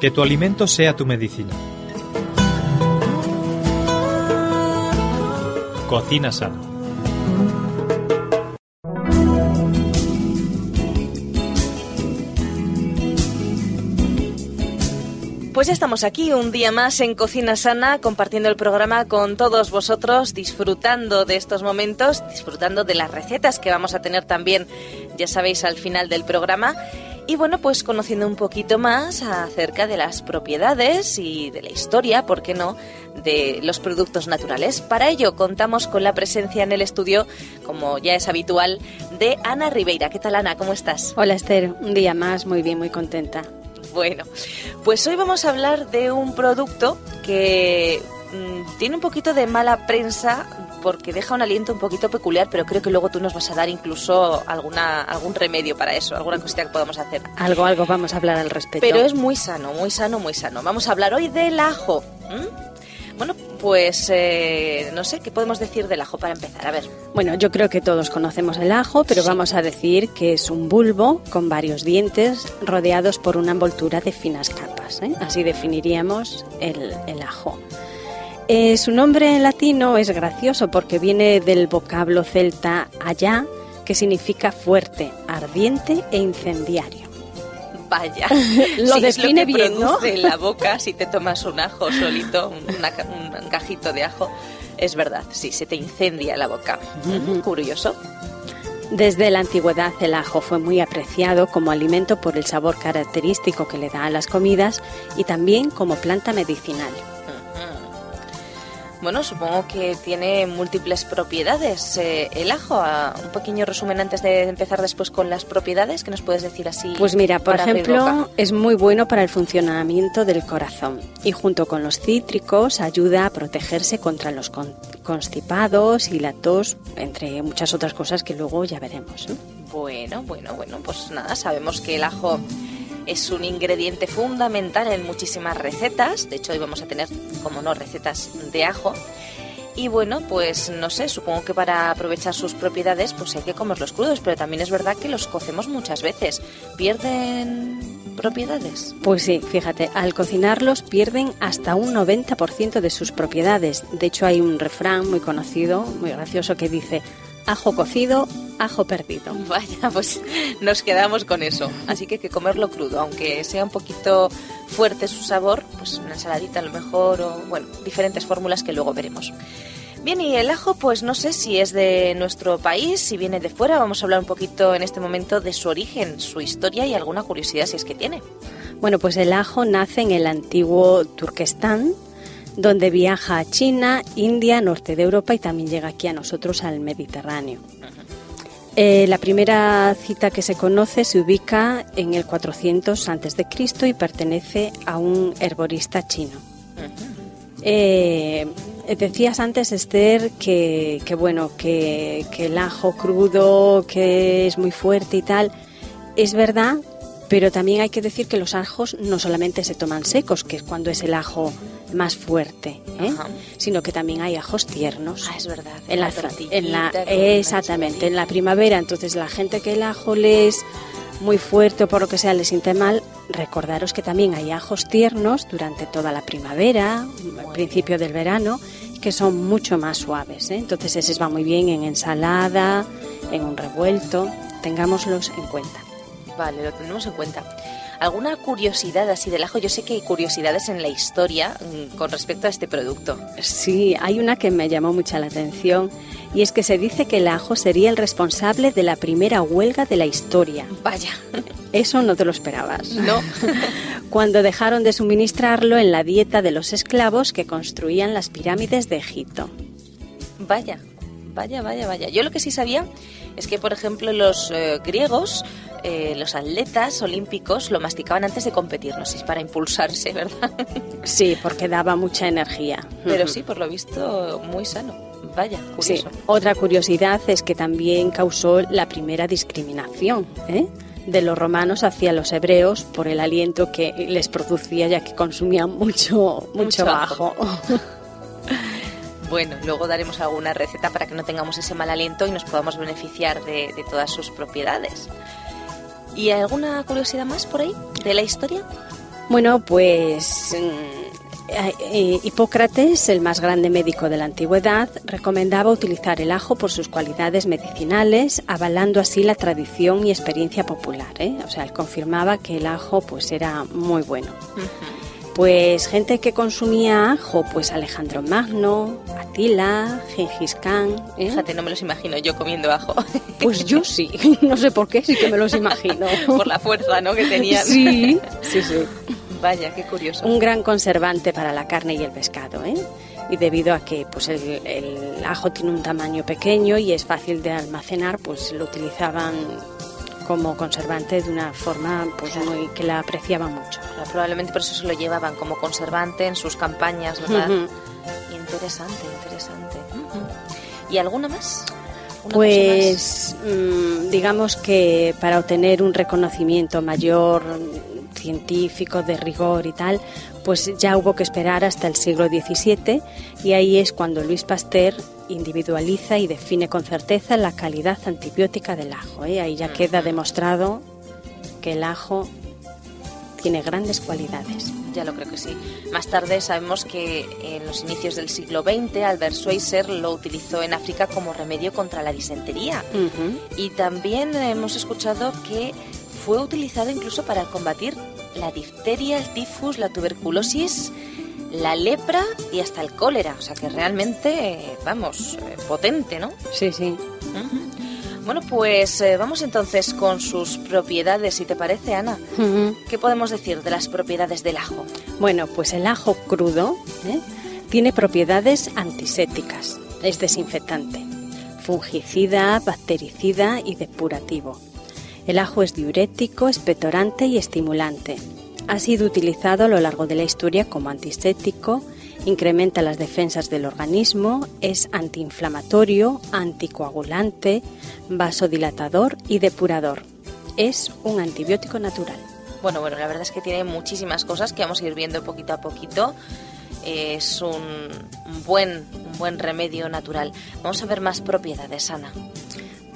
Que tu alimento sea tu medicina. Cocina sana. Pues ya estamos aquí un día más en Cocina Sana, compartiendo el programa con todos vosotros, disfrutando de estos momentos, disfrutando de las recetas que vamos a tener también, ya sabéis, al final del programa. Y bueno, pues conociendo un poquito más acerca de las propiedades y de la historia, ¿por qué no?, de los productos naturales. Para ello contamos con la presencia en el estudio, como ya es habitual, de Ana Ribeira. ¿Qué tal, Ana? ¿Cómo estás? Hola, Esther. Un día más, muy bien, muy contenta. Bueno, pues hoy vamos a hablar de un producto que mm, tiene un poquito de mala prensa porque deja un aliento un poquito peculiar, pero creo que luego tú nos vas a dar incluso alguna algún remedio para eso, alguna cosita que podamos hacer. Algo, algo vamos a hablar al respecto. Pero es muy sano, muy sano, muy sano. Vamos a hablar hoy del ajo. Bueno, pues eh, no sé, ¿qué podemos decir del ajo para empezar? A ver. Bueno, yo creo que todos conocemos el ajo, pero vamos a decir que es un bulbo con varios dientes rodeados por una envoltura de finas capas. ¿eh? Así definiríamos el, ajo. Eh, su nombre en latino es gracioso porque viene del vocablo celta allá, que significa fuerte, ardiente e incendiario. Vaya, lo define bien, ¿no? en la boca si te tomas un ajo solito, un cajito de ajo. Es verdad, sí, se te incendia la boca. Curioso. Desde la antigüedad el ajo fue muy apreciado como alimento por el sabor característico que le da a las comidas y también como planta medicinal. Bueno, supongo que tiene múltiples propiedades. Eh, el ajo, un pequeño resumen antes de empezar después con las propiedades, ¿qué nos puedes decir así? Pues mira, por ejemplo, es muy bueno para el funcionamiento del corazón y junto con los cítricos ayuda a protegerse contra los constipados y la tos, entre muchas otras cosas que luego ya veremos. Bueno, bueno, bueno, pues nada, sabemos que el ajo es un ingrediente fundamental en muchísimas recetas. De hecho, hoy vamos a tener, como no, recetas de ajo. Y bueno, pues no sé, supongo que para aprovechar sus propiedades pues hay que comerlos crudos, pero también es verdad que los cocemos muchas veces. ¿Pierden propiedades? Pues sí, fíjate, al cocinarlos pierden hasta un 90% de sus propiedades. De hecho hay un refrán muy conocido, muy gracioso, que dice, ajo cocido, ajo perdido. Vaya, pues nos quedamos con eso. Así que hay que comerlo crudo, aunque sea un poquito fuerte su sabor, pues una ensaladita a lo mejor o, bueno, diferentes fórmulas que luego veremos. Bien, y el ajo, pues no sé si es de nuestro país, si viene de fuera. Vamos a hablar un poquito en este momento de su origen, su historia y alguna curiosidad si es que tiene. Bueno, pues el ajo nace en el antiguo Turquestán, donde viaja a China, India, norte de Europa y también llega aquí a nosotros al Mediterráneo. Eh, la primera cita que se conoce se ubica en el 400 a.C. y pertenece a un herborista chino. Eh, decías antes, Esther, que, bueno, que, que, el ajo crudo, que es muy fuerte y tal. Es verdad, pero también hay que decir que los ajos no solamente se toman secos, que es cuando es el ajo más fuerte, ¿eh? sino que también hay ajos tiernos. Ah, es verdad. En la, en la exactamente, en la primavera. Entonces la gente que el ajo les muy fuerte o por lo que sea les siente mal, recordaros que también hay ajos tiernos durante toda la primavera, al principio del verano, que son mucho más suaves. ¿eh? Entonces ese va muy bien en ensalada, en un revuelto, tengámoslos en cuenta. Vale, lo tenemos en cuenta. ¿Alguna curiosidad así del ajo? Yo sé que hay curiosidades en la historia mm, con respecto a este producto. Sí, hay una que me llamó mucha la atención y es que se dice que el ajo sería el responsable de la primera huelga de la historia. Vaya. Eso no te lo esperabas. No. Cuando dejaron de suministrarlo en la dieta de los esclavos que construían las pirámides de Egipto. Vaya, vaya, vaya, vaya. Yo lo que sí sabía es que, por ejemplo, los eh, griegos eh, los atletas olímpicos lo masticaban antes de competir, no sé, para impulsarse, ¿verdad? Sí, porque daba mucha energía. Pero sí, por lo visto, muy sano. Vaya, curioso. Otra curiosidad es que también causó la primera discriminación ¿eh? de los romanos hacia los hebreos por el aliento que les producía ya que consumían mucho, mucho, ajo. Bueno, luego daremos alguna receta para que no tengamos ese mal aliento y nos podamos beneficiar de todas sus propiedades. ¿Y alguna curiosidad más por ahí de la historia? Bueno, pues mm, eh, Hipócrates, el más grande médico de la antigüedad, recomendaba utilizar el ajo por sus cualidades medicinales, avalando así la tradición y experiencia popular. ¿eh? O sea, él confirmaba que el ajo pues era muy bueno. Pues gente que consumía ajo, pues Alejandro Magno, Atila, Gengis Khan. ¿eh? Fíjate, no me los imagino yo comiendo ajo. Pues yo sí, no sé por qué, sí que me los imagino. por la fuerza, ¿no? Que tenían. Sí, sí, sí. Vaya, qué curioso. Un gran conservante para la carne y el pescado, ¿eh? Y debido a que pues el, el ajo tiene un tamaño pequeño y es fácil de almacenar, pues lo utilizaban como conservante de una forma pues muy que la apreciaba mucho. probablemente por eso se lo llevaban como conservante en sus campañas, ¿verdad? Interesante, interesante. ¿Y alguna más? Pues mm, digamos que para obtener un reconocimiento mayor científico de rigor y tal, pues ya hubo que esperar hasta el siglo XVII y ahí es cuando Luis Pasteur individualiza y define con certeza la calidad antibiótica del ajo. ¿eh? Ahí ya queda demostrado que el ajo tiene grandes cualidades. Ya lo creo que sí. Más tarde sabemos que en los inicios del siglo XX Albert Schweitzer lo utilizó en África como remedio contra la disentería. Y también hemos escuchado que fue utilizado incluso para combatir la difteria, el tifus, la tuberculosis la lepra y hasta el cólera. O sea que realmente, vamos, eh, potente, ¿no? Sí, sí. Bueno, pues eh, vamos entonces con sus propiedades, si te parece, Ana. ¿Qué podemos decir de las propiedades del ajo? Bueno, pues el ajo crudo ¿eh? tiene propiedades antisépticas, es desinfectante, fungicida, bactericida y depurativo. El ajo es diurético, expectorante y estimulante ha sido utilizado a lo largo de la historia como antiséptico, incrementa las defensas del organismo, es antiinflamatorio, anticoagulante, vasodilatador y depurador. Es un antibiótico natural. Bueno, bueno, la verdad es que tiene muchísimas cosas que vamos a ir viendo poquito a poquito. Es un buen, un buen remedio natural. Vamos a ver más propiedades, Ana.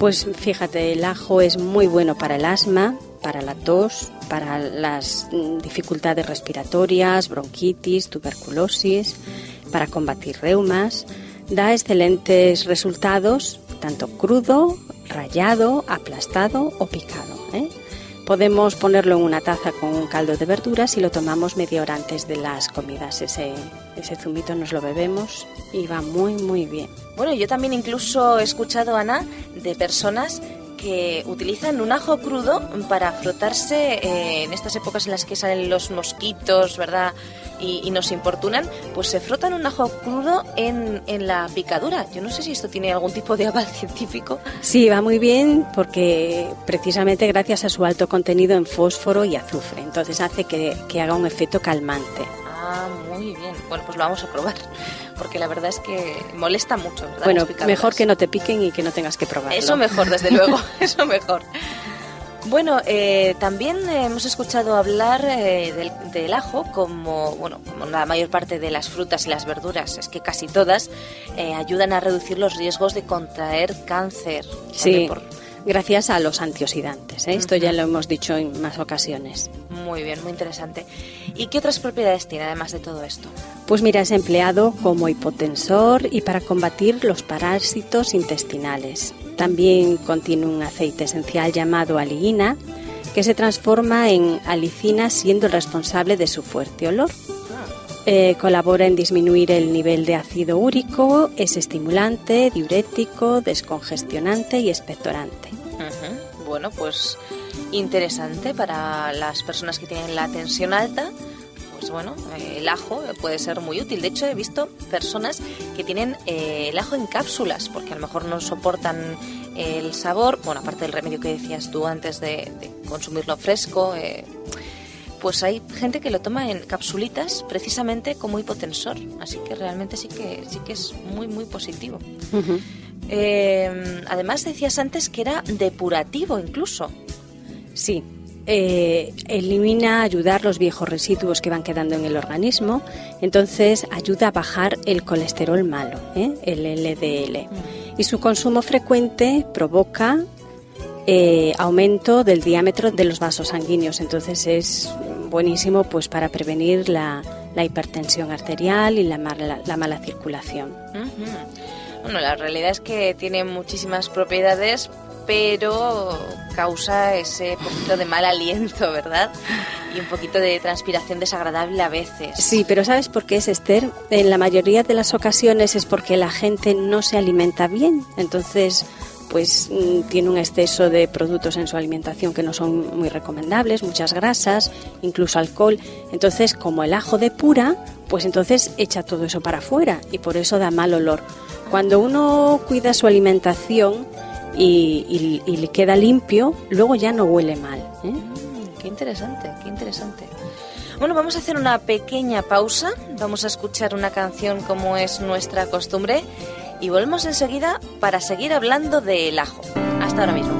Pues fíjate, el ajo es muy bueno para el asma, para la tos, para las dificultades respiratorias, bronquitis, tuberculosis, para combatir reumas. Da excelentes resultados, tanto crudo, rallado, aplastado o picado. ¿eh? Podemos ponerlo en una taza con un caldo de verduras y lo tomamos media hora antes de las comidas. Ese, ese zumito nos lo bebemos y va muy, muy bien. Bueno, yo también incluso he escuchado, Ana, de personas que utilizan un ajo crudo para frotarse eh, en estas épocas en las que salen los mosquitos, ¿verdad? Y, nos importunan, pues se frotan un ajo crudo en, en, la picadura. Yo no sé si esto tiene algún tipo de aval científico. Sí, va muy bien porque precisamente gracias a su alto contenido en fósforo y azufre. Entonces hace que, que haga un efecto calmante. Ah, muy bien. Bueno, pues lo vamos a probar porque la verdad es que molesta mucho. ¿verdad? Bueno, mejor que no te piquen y que no tengas que probarlo. Eso mejor, desde luego, eso mejor. Bueno, eh, también hemos escuchado hablar eh, del, ajo como, bueno, como la mayor parte de las frutas y las verduras, es que casi todas eh, ayudan a reducir los riesgos de contraer cáncer. Sí gracias a los antioxidantes. ¿eh? Esto ya lo hemos dicho en más ocasiones. Muy bien, muy interesante. ¿Y qué otras propiedades tiene además de todo esto? Pues mira, es empleado como hipotensor y para combatir los parásitos intestinales. También contiene un aceite esencial llamado aliina que se transforma en alicina siendo el responsable de su fuerte olor. Eh, colabora en disminuir el nivel de ácido úrico, es estimulante, diurético, descongestionante y expectorante. Bueno, pues interesante para las personas que tienen la tensión alta. Pues bueno, eh, el ajo puede ser muy útil. De hecho, he visto personas que tienen eh, el ajo en cápsulas porque a lo mejor no soportan el sabor. Bueno, aparte del remedio que decías tú antes de, consumirlo fresco pues hay gente que lo toma en capsulitas precisamente como hipotensor. Así que realmente sí que, sí que es muy, muy positivo. Eh, además decías antes que era depurativo incluso. Sí, eh, elimina, ayudar los viejos residuos que van quedando en el organismo, entonces ayuda a bajar el colesterol malo, ¿eh? el LDL. Y su consumo frecuente provoca eh, aumento del diámetro de los vasos sanguíneos. Entonces es buenísimo pues para prevenir la, hipertensión arterial y la mala, la mala circulación. Bueno, la realidad es que tiene muchísimas propiedades, pero causa ese poquito de mal aliento, ¿verdad? Y un poquito de transpiración desagradable a veces. Sí, pero ¿sabes por qué es Esther? En la mayoría de las ocasiones es porque la gente no se alimenta bien. Entonces, pues mm, tiene un exceso de productos en su alimentación que no son muy recomendables, muchas grasas, incluso alcohol. Entonces, como el ajo depura, pues entonces echa todo eso para afuera y por eso da mal olor. Cuando uno cuida su alimentación y, le queda limpio, luego ya no huele mal. ¿eh? qué interesante, qué interesante. Bueno, vamos a hacer una pequeña pausa, vamos a escuchar una canción como es nuestra costumbre y volvemos enseguida para seguir hablando del ajo. Hasta ahora mismo,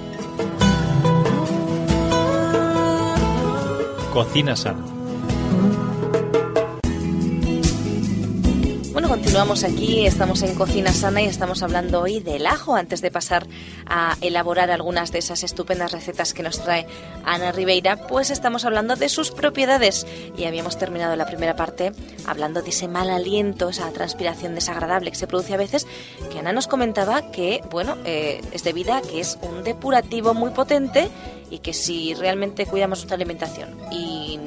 Cocina sana. Bueno, continuamos aquí, estamos en Cocina Sana y estamos hablando hoy del ajo antes de pasar a elaborar algunas de esas estupendas recetas que nos trae Ana Ribeira, pues estamos hablando de sus propiedades y habíamos terminado la primera parte hablando de ese mal aliento, esa transpiración desagradable que se produce a veces, que Ana nos comentaba que, bueno, eh, es debida a que es un depurativo muy potente y que si realmente cuidamos nuestra alimentación y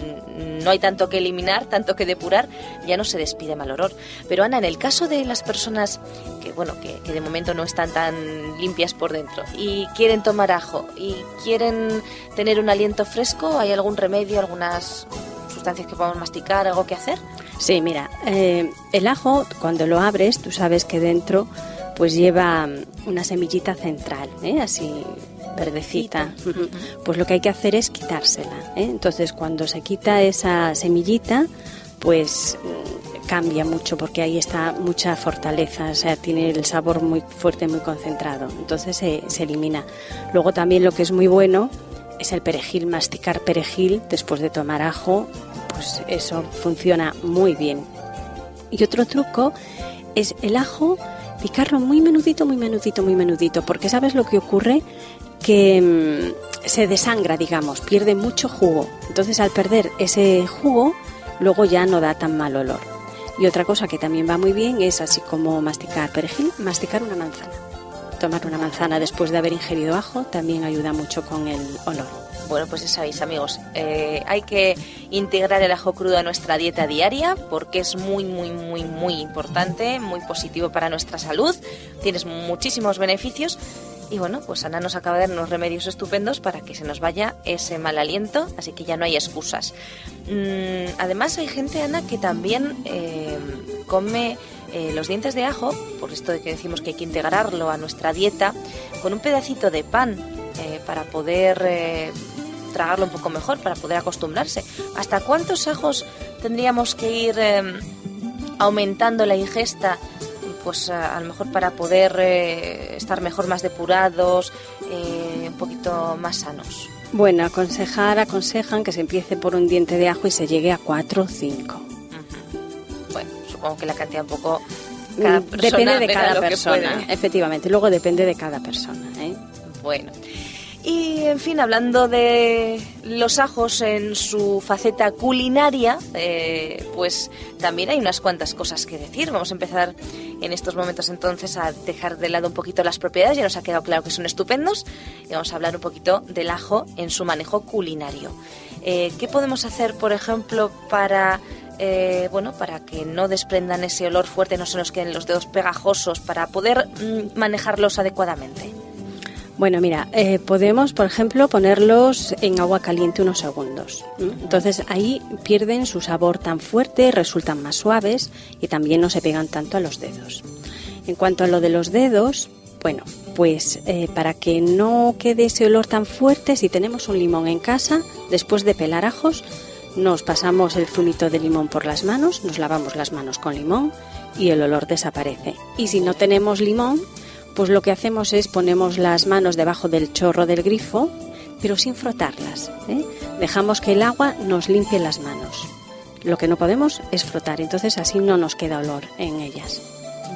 no hay tanto que eliminar, tanto que depurar, ya no se despide mal olor. Pero Ana, en el caso de las personas que, bueno, que, de momento no están tan limpias por dentro y quieren tomar ajo y quieren tener un aliento fresco, ¿hay algún remedio, algunas sustancias que podamos masticar, algo que hacer? Sí, mira, eh, el ajo cuando lo abres, tú sabes que dentro pues lleva una semillita central, ¿eh? así verdecita. Pues lo que hay que hacer es quitársela. ¿eh? Entonces, cuando se quita esa semillita, pues mm, cambia mucho porque ahí está mucha fortaleza, o sea, tiene el sabor muy fuerte, muy concentrado. Entonces se, se elimina. Luego también lo que es muy bueno es el perejil, masticar perejil después de tomar ajo, pues eso funciona muy bien. Y otro truco es el ajo, picarlo muy menudito, muy menudito, muy menudito, porque sabes lo que ocurre que mm, se desangra, digamos, pierde mucho jugo. Entonces al perder ese jugo, luego ya no da tan mal olor. Y otra cosa que también va muy bien es así como masticar perejil, masticar una manzana. Tomar una manzana después de haber ingerido ajo también ayuda mucho con el olor. Bueno, pues ya sabéis, amigos, eh, hay que integrar el ajo crudo a nuestra dieta diaria porque es muy, muy, muy, muy importante, muy positivo para nuestra salud. Tienes muchísimos beneficios. Y bueno, pues Ana nos acaba de dar unos remedios estupendos para que se nos vaya ese mal aliento, así que ya no hay excusas. Mm, además, hay gente, Ana, que también eh, come eh, los dientes de ajo, por esto de que decimos que hay que integrarlo a nuestra dieta, con un pedacito de pan para poder tragarlo un poco mejor para poder acostumbrarse. ¿Hasta cuántos ajos tendríamos que ir em, aumentando la ingesta? Pues a, lo mejor para poder eh, estar mejor, más depurados, eh, un poquito más sanos. Bueno, aconsejar, aconsejan que se empiece por un diente de ajo y se llegue a cuatro o cinco. Bueno, supongo que la cantidad un poco... Mm, depende de cada persona, efectivamente. Luego depende de cada persona. ¿eh? Bueno. Y en fin, hablando de los ajos en su faceta culinaria, eh, pues también hay unas cuantas cosas que decir. Vamos a empezar en estos momentos entonces a dejar de lado un poquito las propiedades, ya nos ha quedado claro que son estupendos, y vamos a hablar un poquito del ajo en su manejo culinario. Eh, ¿Qué podemos hacer, por ejemplo, para eh, bueno, para que no desprendan ese olor fuerte, no se nos queden los dedos pegajosos, para poder mm, manejarlos adecuadamente? Bueno, mira, eh, podemos, por ejemplo, ponerlos en agua caliente unos segundos. Entonces ahí pierden su sabor tan fuerte, resultan más suaves y también no se pegan tanto a los dedos. En cuanto a lo de los dedos, bueno, pues eh, para que no quede ese olor tan fuerte, si tenemos un limón en casa, después de pelar ajos, nos pasamos el zumito de limón por las manos, nos lavamos las manos con limón y el olor desaparece. Y si no tenemos limón, pues lo que hacemos es ponemos las manos debajo del chorro del grifo, pero sin frotarlas. ¿eh? Dejamos que el agua nos limpie las manos. Lo que no podemos es frotar, entonces así no nos queda olor en ellas.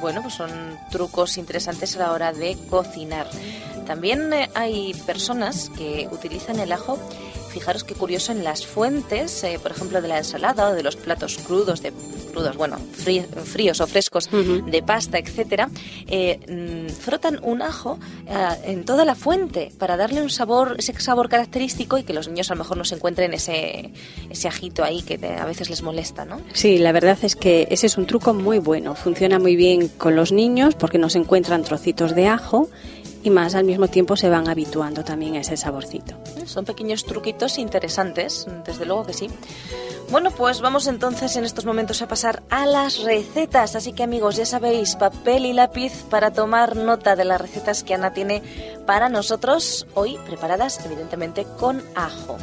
Bueno, pues son trucos interesantes a la hora de cocinar. También eh, hay personas que utilizan el ajo fijaros qué curioso en las fuentes, eh, por ejemplo, de la ensalada o de los platos crudos, de crudos, bueno, fríos o frescos de pasta, etcétera, eh, mm, frotan un ajo eh, en toda la fuente para darle un sabor, ese sabor característico y que los niños a lo mejor no se encuentren ese, ese ajito ahí que a veces les molesta, ¿no? Sí, la verdad es que ese es un truco muy bueno. Funciona muy bien con los niños porque no se encuentran trocitos de ajo y más al mismo tiempo se van habituando también a ese saborcito. Son pequeños truquitos interesantes, desde luego que sí. Bueno, pues vamos entonces en estos momentos a pasar a las recetas. Así que amigos, ya sabéis, papel y lápiz para tomar nota de las recetas que Ana tiene para nosotros, hoy preparadas evidentemente con ajo.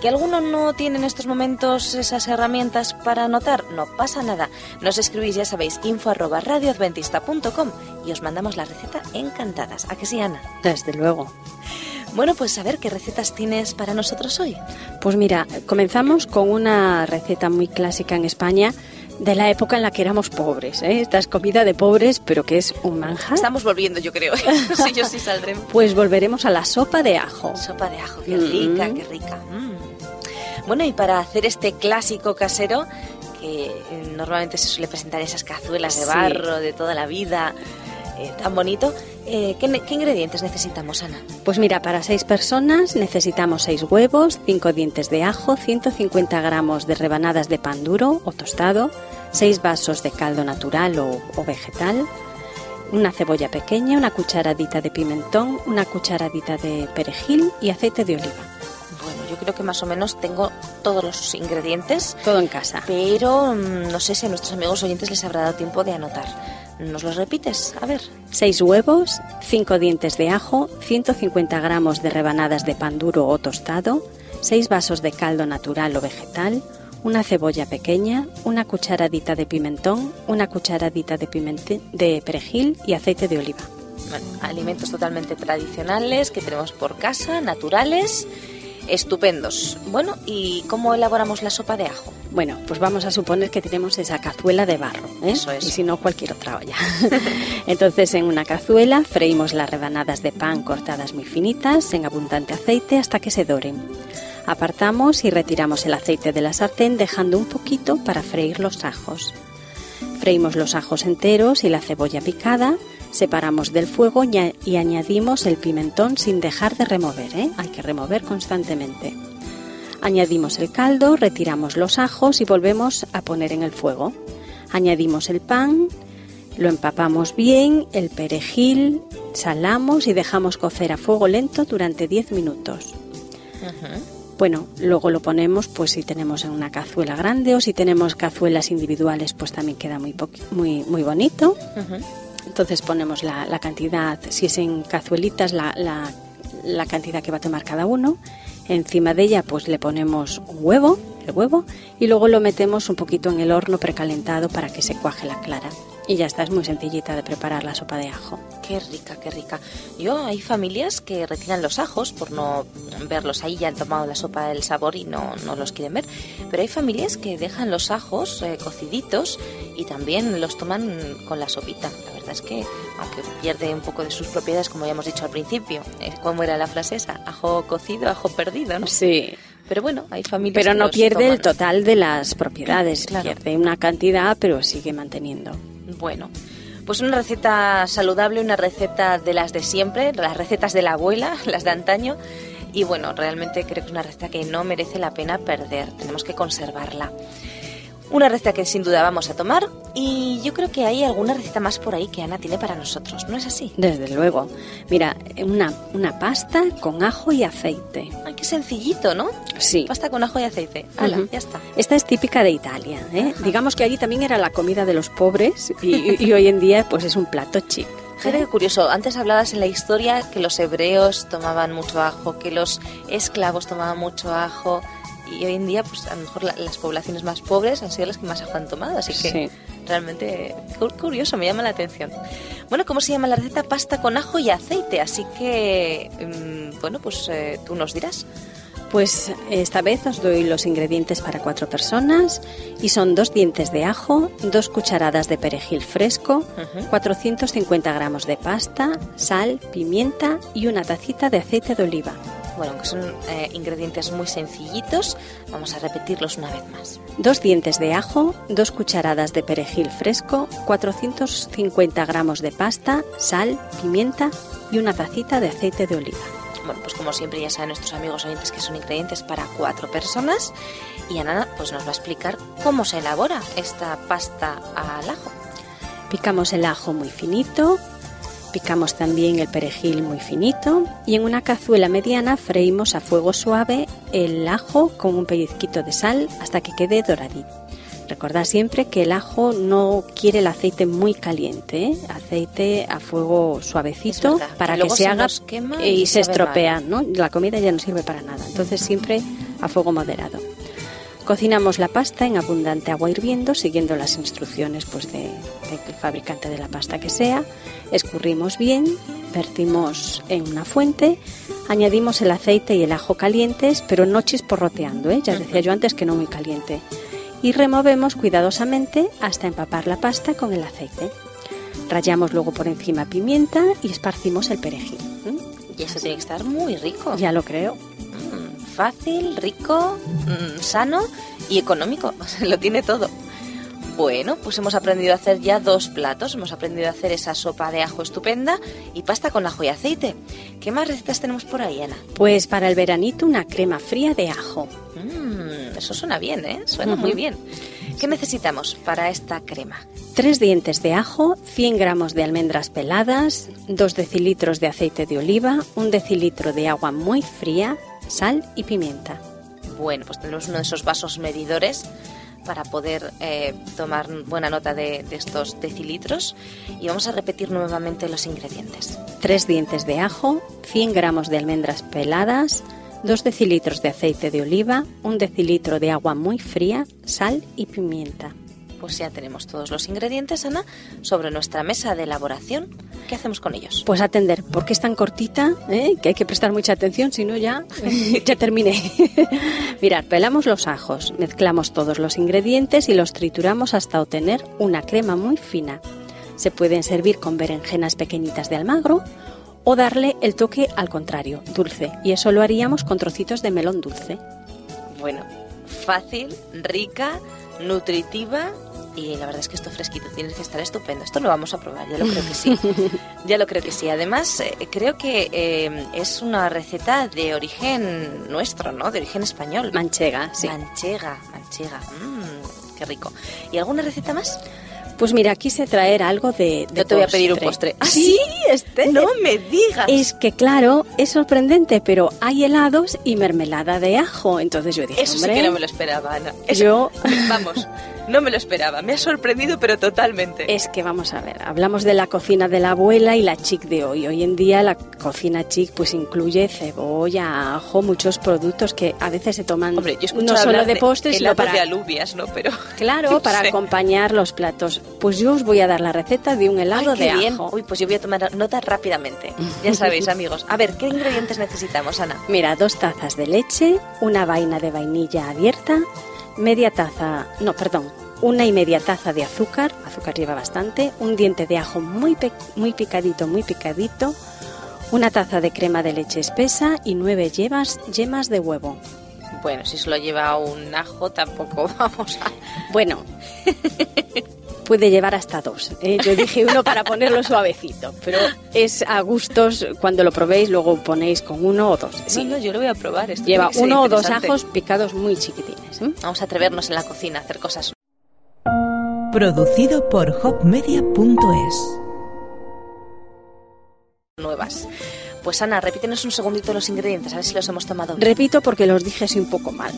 ¿Que alguno no tiene en estos momentos esas herramientas para anotar? No pasa nada. Nos escribís, ya sabéis, info arroba radioadventista.com y os mandamos la receta encantadas. ¿A que sí, Ana? Desde luego. Bueno, pues a ver qué recetas tienes para nosotros hoy. Pues mira, comenzamos con una receta muy clásica en España de la época en la que éramos pobres. ¿eh? Esta es comida de pobres, pero que es un manjar. Estamos volviendo, yo creo. sí, yo sí saldré. Pues volveremos a la sopa de ajo. Sopa de ajo, qué rica, mm. qué rica. Mm. Bueno, y para hacer este clásico casero, que normalmente se suele presentar esas cazuelas de barro de toda la vida, eh, tan bonito, eh, ¿qué, ¿qué, ingredientes necesitamos, Ana? Pues mira, para seis personas necesitamos seis huevos, cinco dientes de ajo, 150 gramos de rebanadas de pan duro o tostado, seis vasos de caldo natural o, o vegetal, una cebolla pequeña, una cucharadita de pimentón, una cucharadita de perejil y aceite de oliva yo creo que más o menos tengo todos los ingredientes. Todo en casa. Pero mm, no sé si a nuestros amigos oyentes les habrá dado tiempo de anotar. ¿Nos los repites? A ver. 6 huevos, 5 dientes de ajo, 150 gramos de rebanadas de pan duro o tostado, 6 vasos de caldo natural o vegetal, una cebolla pequeña, una cucharadita de pimentón, una cucharadita de, de perejil y aceite de oliva. Bueno, alimentos totalmente tradicionales que tenemos por casa, naturales Estupendos. Bueno, ¿y cómo elaboramos la sopa de ajo? Bueno, pues vamos a suponer que tenemos esa cazuela de barro, ¿eh? Eso es. Y si no, cualquier otra olla. Entonces, en una cazuela freímos las rebanadas de pan cortadas muy finitas en abundante aceite hasta que se doren. Apartamos y retiramos el aceite de la sartén dejando un poquito para freír los ajos. Freímos los ajos enteros y la cebolla picada Separamos del fuego y añadimos el pimentón sin dejar de remover, ¿eh? hay que remover constantemente. Añadimos el caldo, retiramos los ajos y volvemos a poner en el fuego. Añadimos el pan, lo empapamos bien, el perejil, salamos y dejamos cocer a fuego lento durante 10 minutos. Bueno, luego lo ponemos, pues si tenemos en una cazuela grande o si tenemos cazuelas individuales, pues también queda muy, muy, muy bonito. Entonces ponemos la, cantidad, si es en cazuelitas, la, la, cantidad que va a tomar cada uno. Encima de ella pues le ponemos un huevo, el huevo, y luego lo metemos un poquito en el horno precalentado para que se cuaje la clara. Y ya está, es muy sencillita de preparar la sopa de ajo. Qué rica, qué rica. Yo, hay familias que retiran los ajos por no verlos ahí, ya han tomado la sopa del sabor y no, no los quieren ver. Pero hay familias que dejan los ajos eh, cociditos y también los toman con la sopita. La verdad es que, aunque pierde un poco de sus propiedades, como ya hemos dicho al principio, eh, ¿cómo era la frase esa? Ajo cocido, ajo perdido, ¿no? Sí. Pero bueno, hay familias Pero no pierde el total de las propiedades, pierde una cantidad, pero sigue manteniendo. Bueno, pues una receta saludable, una receta de las de siempre, las recetas de la abuela, las de antaño. Y bueno, realmente creo que es una receta que no merece la pena perder, tenemos que conservarla. Una receta que sin duda vamos a tomar y yo creo que hay alguna receta más por ahí que Ana tiene para nosotros, ¿no es así? Desde luego. Mira, una, una pasta con ajo y aceite. Ay, qué sencillito, ¿no? Sí. Pasta con ajo y aceite. Hala, ya está. Esta es típica de Italia. ¿eh? Digamos que allí también era la comida de los pobres y, hoy en día pues es un plato chic. Fíjate qué curioso, antes hablabas en la historia que los hebreos tomaban mucho ajo, que los esclavos tomaban mucho ajo, y hoy en día pues a lo mejor las poblaciones más pobres han sido las que más han tomado, así que realmente curioso, me llama la atención. Bueno, ¿cómo se llama la receta? Pasta con ajo y aceite, así que mm, bueno, pues eh, tú nos dirás. Pues esta vez os doy los ingredientes para cuatro personas y son dos dientes de ajo, dos cucharadas de perejil fresco, 450 gramos de pasta, sal, pimienta y una tacita de aceite de oliva bueno, aunque son eh, ingredientes muy sencillitos, vamos a repetirlos una vez más. Dos dientes de ajo, dos cucharadas de perejil fresco, 450 gramos de pasta, sal, pimienta y una tacita de aceite de oliva. Bueno, pues como siempre ya saben nuestros amigos oyentes que son ingredientes para cuatro personas y Ana pues nos va a explicar cómo se elabora esta pasta al ajo. Picamos el ajo muy finito, Picamos también el perejil muy finito y en una cazuela mediana freímos a fuego suave el ajo con un pellizquito de sal hasta que quede doradito. Recordad siempre que el ajo no quiere el aceite muy caliente, ¿eh? aceite a fuego suavecito para que se, haga y, se estropea, ¿no? La comida ya no sirve para nada, entonces siempre a fuego moderado. Cocinamos la pasta en abundante agua hirviendo, siguiendo las instrucciones pues, del fabricante de la pasta que sea. Escurrimos bien, vertimos en una fuente, añadimos el aceite y el ajo calientes, pero no chisporroteando, ¿eh? ya decía yo antes que no muy caliente. Y removemos cuidadosamente hasta empapar la pasta con el aceite. Rayamos luego por encima pimienta y esparcimos el perejil. Y eso tiene que estar muy rico. Ya lo creo fácil, rico, mm, sano y económico. Lo tiene todo. Bueno, pues hemos aprendido a hacer ya dos platos. Hemos aprendido a hacer esa sopa de ajo estupenda y pasta con ajo y aceite. ¿Qué más recetas tenemos por ahí, Ana? Pues para el veranito una crema fría de ajo. Mm, eso suena bien, ¿eh? Suena muy bien. ¿Qué necesitamos para esta crema? Tres dientes de ajo, 100 gramos de almendras peladas, 2 decilitros de aceite de oliva, un decilitro de agua muy fría, sal y pimienta. Bueno, pues tenemos uno de esos vasos medidores para poder eh, tomar buena nota de, de estos decilitros. Y vamos a repetir nuevamente los ingredientes. Tres dientes de ajo, 100 gramos de almendras peladas, 2 decilitros de aceite de oliva, un decilitro de agua muy fría, sal y pimienta. Pues ya tenemos todos los ingredientes, Ana, sobre nuestra mesa de elaboración. ¿Qué hacemos con ellos? Pues atender, porque es tan cortita ¿eh? que hay que prestar mucha atención, si no ya, ya terminé. Mirad, pelamos los ajos, mezclamos todos los ingredientes y los trituramos hasta obtener una crema muy fina. Se pueden servir con berenjenas pequeñitas de almagro o darle el toque al contrario, dulce. Y eso lo haríamos con trocitos de melón dulce. Bueno, fácil, rica, nutritiva y la verdad es que esto fresquito tiene que estar estupendo. Esto lo vamos a probar, ya lo creo que sí. ya lo creo que sí. Además, eh, creo que eh, es una receta de origen nuestro, ¿no? De origen español. Manchega, sí. Manchega, manchega. Mmm, qué rico. ¿Y alguna receta más? Pues mira, quise traer algo de, de Yo te voy a pedir un postre. ¿Ah, sí? Este. No me digas. Es que claro, es sorprendente, pero hay helados y mermelada de ajo. Entonces yo dije, Eso hombre, sí que no me lo esperaba, Ana. Eso- yo Vamos, no me lo esperaba. Me ha sorprendido, pero totalmente. Es que vamos a ver, hablamos de la cocina de la abuela y la chic de hoy. Hoy en día la cocina chic pues incluye cebolla, ajo, muchos productos que a veces se toman Hombre, yo escucho no solo hablar de postres, sino para de alubias, ¿no? Pero claro, para acompañar los platos. Pues yo os voy a dar la receta de un helado Ay, qué de bien. ajo. Uy, pues yo voy a tomar nota rápidamente. Ya sabéis, amigos. A ver, ¿qué ingredientes necesitamos, Ana? Mira, dos tazas de leche, una vaina de vainilla abierta, media taza, no, perdón, una y media taza de azúcar, azúcar lleva bastante, un diente de ajo muy, muy picadito, muy picadito, una taza de crema de leche espesa y nueve yemas, yemas de huevo. Bueno, si solo lleva un ajo, tampoco vamos a... Bueno, puede llevar hasta dos. ¿eh? Yo dije uno para ponerlo suavecito, pero es a gustos, cuando lo probéis luego ponéis con uno o dos. Sí. No, no, yo lo voy a probar. Esto Lleva uno o dos ajos picados muy chiquitines. ¿eh? Vamos a atrevernos en la cocina a hacer cosas Producido por hopmedia.es. nuevas. Pues Ana, repítenos un segundito los ingredientes, a ver si los hemos tomado bien. Repito porque los dije así un poco mal.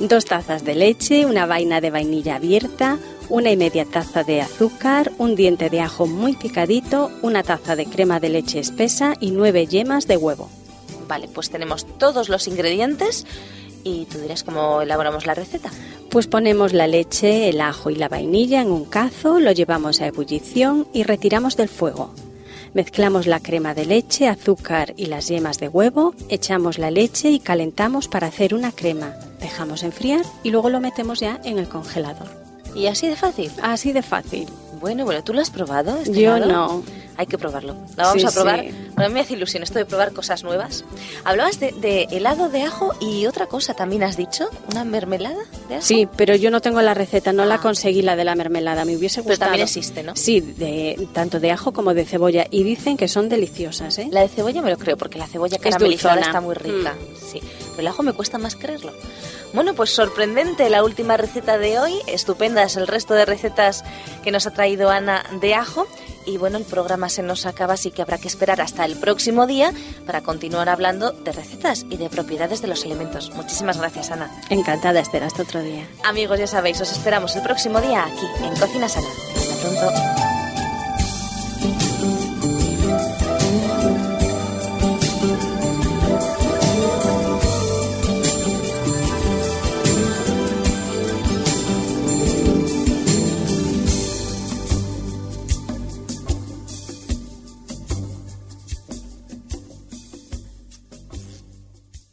Dos tazas de leche, una vaina de vainilla abierta, una y media taza de azúcar, un diente de ajo muy picadito, una taza de crema de leche espesa y nueve yemas de huevo. Vale, pues tenemos todos los ingredientes y tú dirás cómo elaboramos la receta. Pues ponemos la leche, el ajo y la vainilla en un cazo, lo llevamos a ebullición y retiramos del fuego. Mezclamos la crema de leche, azúcar y las yemas de huevo, echamos la leche y calentamos para hacer una crema. Dejamos enfriar y luego lo metemos ya en el congelador. Y así de fácil. Así de fácil. Bueno, bueno, ¿tú lo has probado? este Yo helado? no. Hay que probarlo. La vamos Sí, a probar. sí. Bueno, a mí me hace ilusión esto de probar cosas nuevas. Hablabas de, de helado de ajo y otra cosa también has dicho, una mermelada de ajo. Sí, pero yo no tengo la receta, no la Ah. conseguí la de la mermelada, me hubiese Pero gustado. también existe, ¿no? Sí, de, tanto de ajo como de cebolla y dicen que son deliciosas, ¿eh? La de cebolla me lo creo, porque la cebolla caramelizada dulzona. está muy rica. Mm. Sí, pero el ajo me cuesta más creerlo. Bueno, pues sorprendente la última receta de hoy. Estupendas el resto de recetas que nos ha traído Ana de ajo. Y bueno, el programa se nos acaba, así que habrá que esperar hasta el próximo día para continuar hablando de recetas y de propiedades de los alimentos. Muchísimas gracias, Ana. Encantada, Esther, hasta otro día. Amigos, ya sabéis, os esperamos el próximo día aquí en Cocina Sana. Hasta pronto.